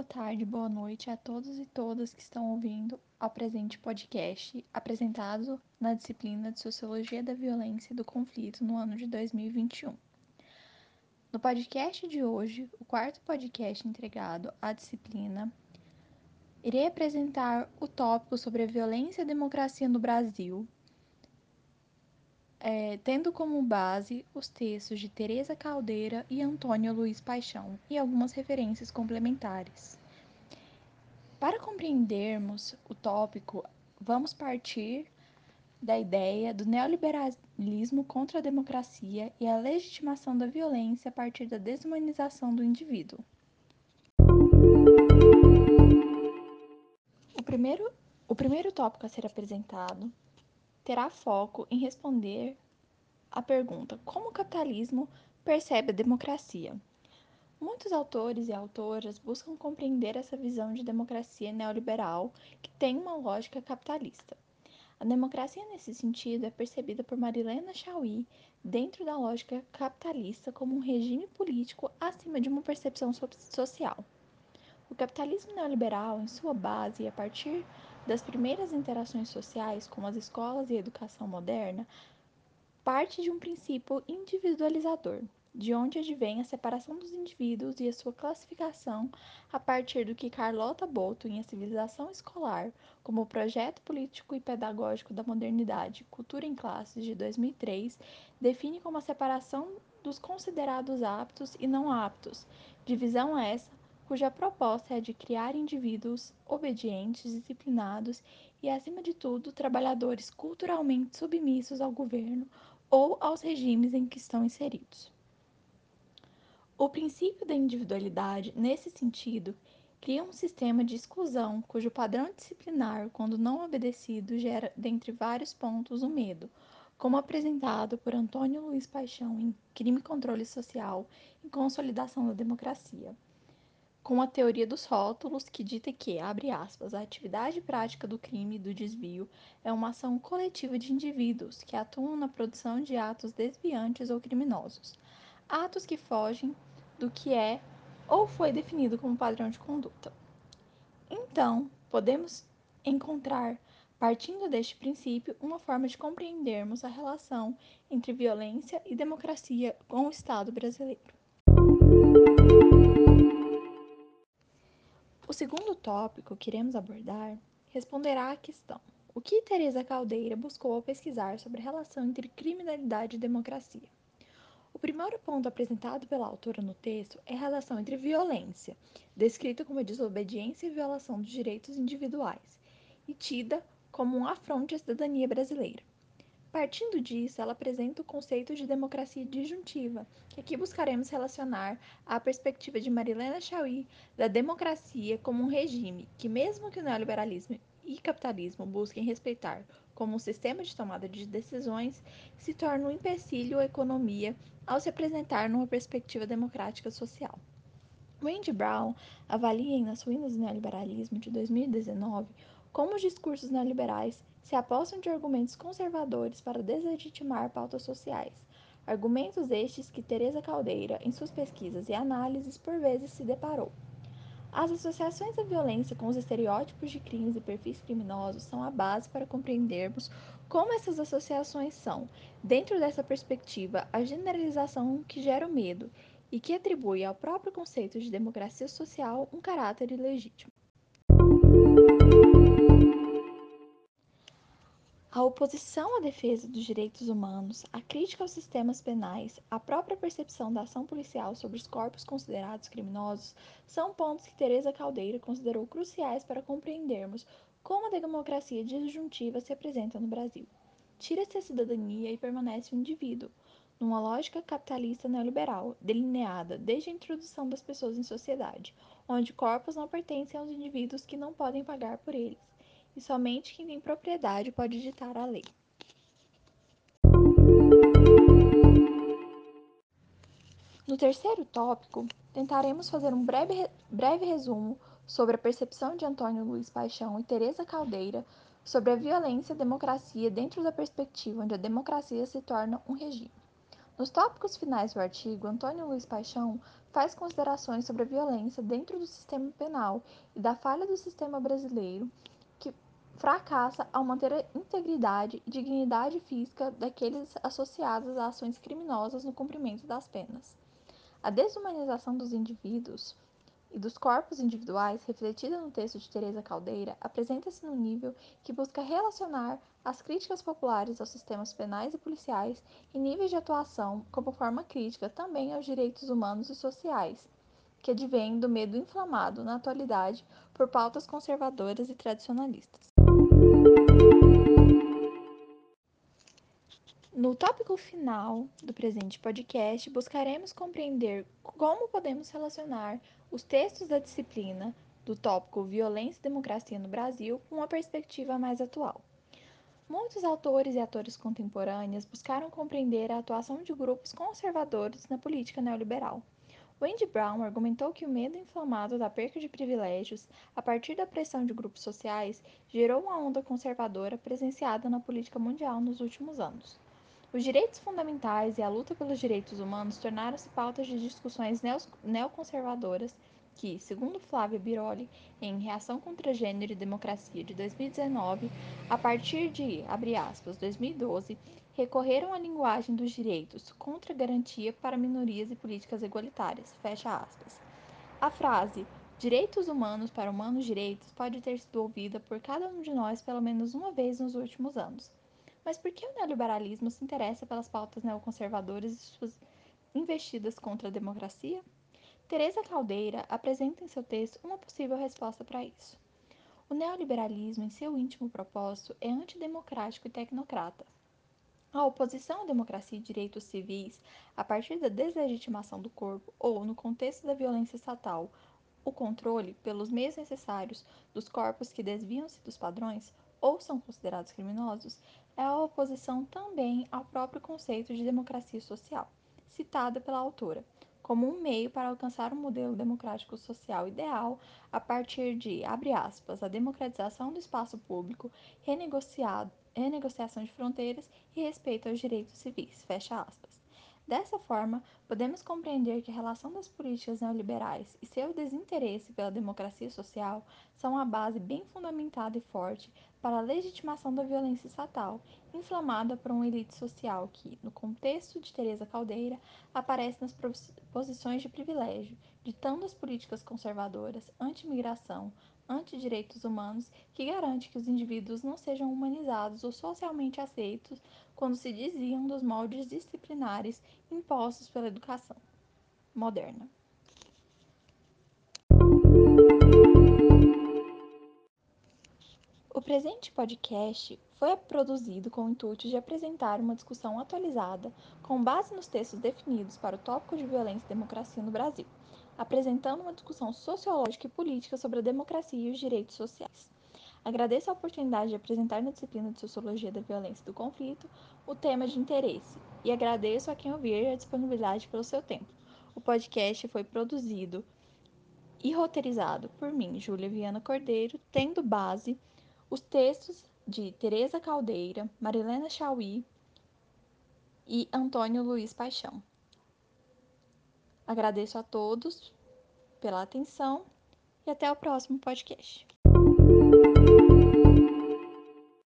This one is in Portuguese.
boa tarde, boa noite a todos e todas que estão ouvindo ao presente podcast, apresentado na disciplina de Sociologia da Violência e do Conflito no ano de 2021. No podcast de hoje, o quarto podcast entregado à disciplina, irei apresentar o tópico sobre a violência e a democracia no Brasil, é, tendo como base os textos de Teresa Caldeira e Antônio Luiz Paixão e algumas referências complementares. Para compreendermos o tópico, vamos partir da ideia do neoliberalismo contra a democracia e a legitimação da violência a partir da desumanização do indivíduo. O primeiro, o primeiro tópico a ser apresentado terá foco em responder a pergunta: como o capitalismo percebe a democracia? Muitos autores e autoras buscam compreender essa visão de democracia neoliberal que tem uma lógica capitalista. A democracia, nesse sentido, é percebida por Marilena Chauí dentro da lógica capitalista como um regime político acima de uma percepção social. O capitalismo neoliberal, em sua base e a partir das primeiras interações sociais, como as escolas e a educação moderna, parte de um princípio individualizador, de onde advém a separação dos indivíduos e a sua classificação a partir do que Carlota Boto, em A Civilização Escolar, como projeto político e pedagógico da modernidade, Cultura em Classes, de 2003, define como a separação dos considerados aptos e não aptos, divisão essa cuja proposta é de criar indivíduos obedientes, disciplinados e, acima de tudo, trabalhadores culturalmente submissos ao governo ou aos regimes em que estão inseridos. O princípio da individualidade, nesse sentido, cria um sistema de exclusão cujo padrão disciplinar, quando não obedecido, gera, dentre vários pontos, o medo, como apresentado por Antônio Luiz Paixão em Crime e Controle Social e Consolidação da Democracia com a teoria dos rótulos, que dita que, abre aspas, a atividade prática do crime do desvio é uma ação coletiva de indivíduos que atuam na produção de atos desviantes ou criminosos, atos que fogem do que é ou foi definido como padrão de conduta. Então, podemos encontrar, partindo deste princípio, uma forma de compreendermos a relação entre violência e democracia com o Estado brasileiro. O segundo tópico que iremos abordar responderá à questão: o que Teresa Caldeira buscou ao pesquisar sobre a relação entre criminalidade e democracia? O primeiro ponto apresentado pela autora no texto é a relação entre violência, descrita como desobediência e violação dos direitos individuais, e tida como um afronte à cidadania brasileira. Partindo disso, ela apresenta o conceito de democracia disjuntiva, que aqui buscaremos relacionar à perspectiva de Marilena Chauí da democracia como um regime que, mesmo que o neoliberalismo e capitalismo busquem respeitar como um sistema de tomada de decisões, se torna um empecilho à economia ao se apresentar numa perspectiva democrática social. Wendy Brown avalia em Nas Ruínas do Neoliberalismo de 2019 como os discursos neoliberais se apossam de argumentos conservadores para deslegitimar pautas sociais, argumentos estes que Teresa Caldeira, em suas pesquisas e análises, por vezes se deparou. As associações da violência com os estereótipos de crimes e perfis criminosos são a base para compreendermos como essas associações são, dentro dessa perspectiva, a generalização que gera o medo e que atribui ao próprio conceito de democracia social um caráter ilegítimo. A oposição à defesa dos direitos humanos, a crítica aos sistemas penais, a própria percepção da ação policial sobre os corpos considerados criminosos são pontos que Teresa Caldeira considerou cruciais para compreendermos como a democracia disjuntiva se apresenta no Brasil. Tira-se a cidadania e permanece o indivíduo, numa lógica capitalista neoliberal, delineada desde a introdução das pessoas em sociedade, onde corpos não pertencem aos indivíduos que não podem pagar por eles e somente quem tem propriedade pode ditar a lei. No terceiro tópico, tentaremos fazer um breve, breve resumo sobre a percepção de Antônio Luiz Paixão e Teresa Caldeira sobre a violência e democracia dentro da perspectiva onde a democracia se torna um regime. Nos tópicos finais do artigo, Antônio Luiz Paixão faz considerações sobre a violência dentro do sistema penal e da falha do sistema brasileiro fracassa ao manter a integridade e dignidade física daqueles associados a ações criminosas no cumprimento das penas. A desumanização dos indivíduos e dos corpos individuais, refletida no texto de Teresa Caldeira, apresenta-se no nível que busca relacionar as críticas populares aos sistemas penais e policiais e níveis de atuação como forma crítica também aos direitos humanos e sociais, que advém do medo inflamado na atualidade por pautas conservadoras e tradicionalistas. No tópico final do presente podcast, buscaremos compreender como podemos relacionar os textos da disciplina do tópico Violência e Democracia no Brasil com uma perspectiva mais atual. Muitos autores e atores contemporâneos buscaram compreender a atuação de grupos conservadores na política neoliberal. Wendy Brown argumentou que o medo inflamado da perca de privilégios, a partir da pressão de grupos sociais, gerou uma onda conservadora presenciada na política mundial nos últimos anos. Os direitos fundamentais e a luta pelos direitos humanos tornaram-se pautas de discussões neoconservadoras que, segundo Flávia Biroli, em Reação contra Gênero e Democracia de 2019, a partir de, aspas, 2012, recorreram à linguagem dos direitos contra garantia para minorias e políticas igualitárias, fecha aspas. A frase direitos humanos para humanos direitos pode ter sido ouvida por cada um de nós pelo menos uma vez nos últimos anos. Mas por que o neoliberalismo se interessa pelas pautas neoconservadoras e suas investidas contra a democracia? Teresa Caldeira apresenta em seu texto uma possível resposta para isso. O neoliberalismo, em seu íntimo propósito, é antidemocrático e tecnocrata. A oposição à democracia e direitos civis, a partir da deslegitimação do corpo ou, no contexto da violência estatal, o controle, pelos meios necessários, dos corpos que desviam-se dos padrões ou são considerados criminosos, é a oposição também ao próprio conceito de democracia social, citada pela autora, como um meio para alcançar um modelo democrático social ideal a partir de, abre aspas, a democratização do espaço público, renegociação de fronteiras e respeito aos direitos civis, fecha aspas. Dessa forma, podemos compreender que a relação das políticas neoliberais e seu desinteresse pela democracia social são a base bem fundamentada e forte para a legitimação da violência estatal, inflamada por uma elite social que, no contexto de Teresa Caldeira, aparece nas posições de privilégio, ditando as políticas conservadoras, anti-imigração, anti-direitos humanos, que garante que os indivíduos não sejam humanizados ou socialmente aceitos quando se desviam dos moldes disciplinares impostos pela educação moderna. O presente podcast foi produzido com o intuito de apresentar uma discussão atualizada com base nos textos definidos para o tópico de violência e democracia no Brasil, apresentando uma discussão sociológica e política sobre a democracia e os direitos sociais. Agradeço a oportunidade de apresentar na disciplina de Sociologia da Violência e do Conflito o tema de interesse e agradeço a quem ouvir a disponibilidade pelo seu tempo. O podcast foi produzido e roteirizado por mim, Júlia Viana Cordeiro, tendo base os textos de Teresa Caldeira, Marilena Chauí e Antônio Luiz Paixão. Agradeço a todos pela atenção e até o próximo podcast.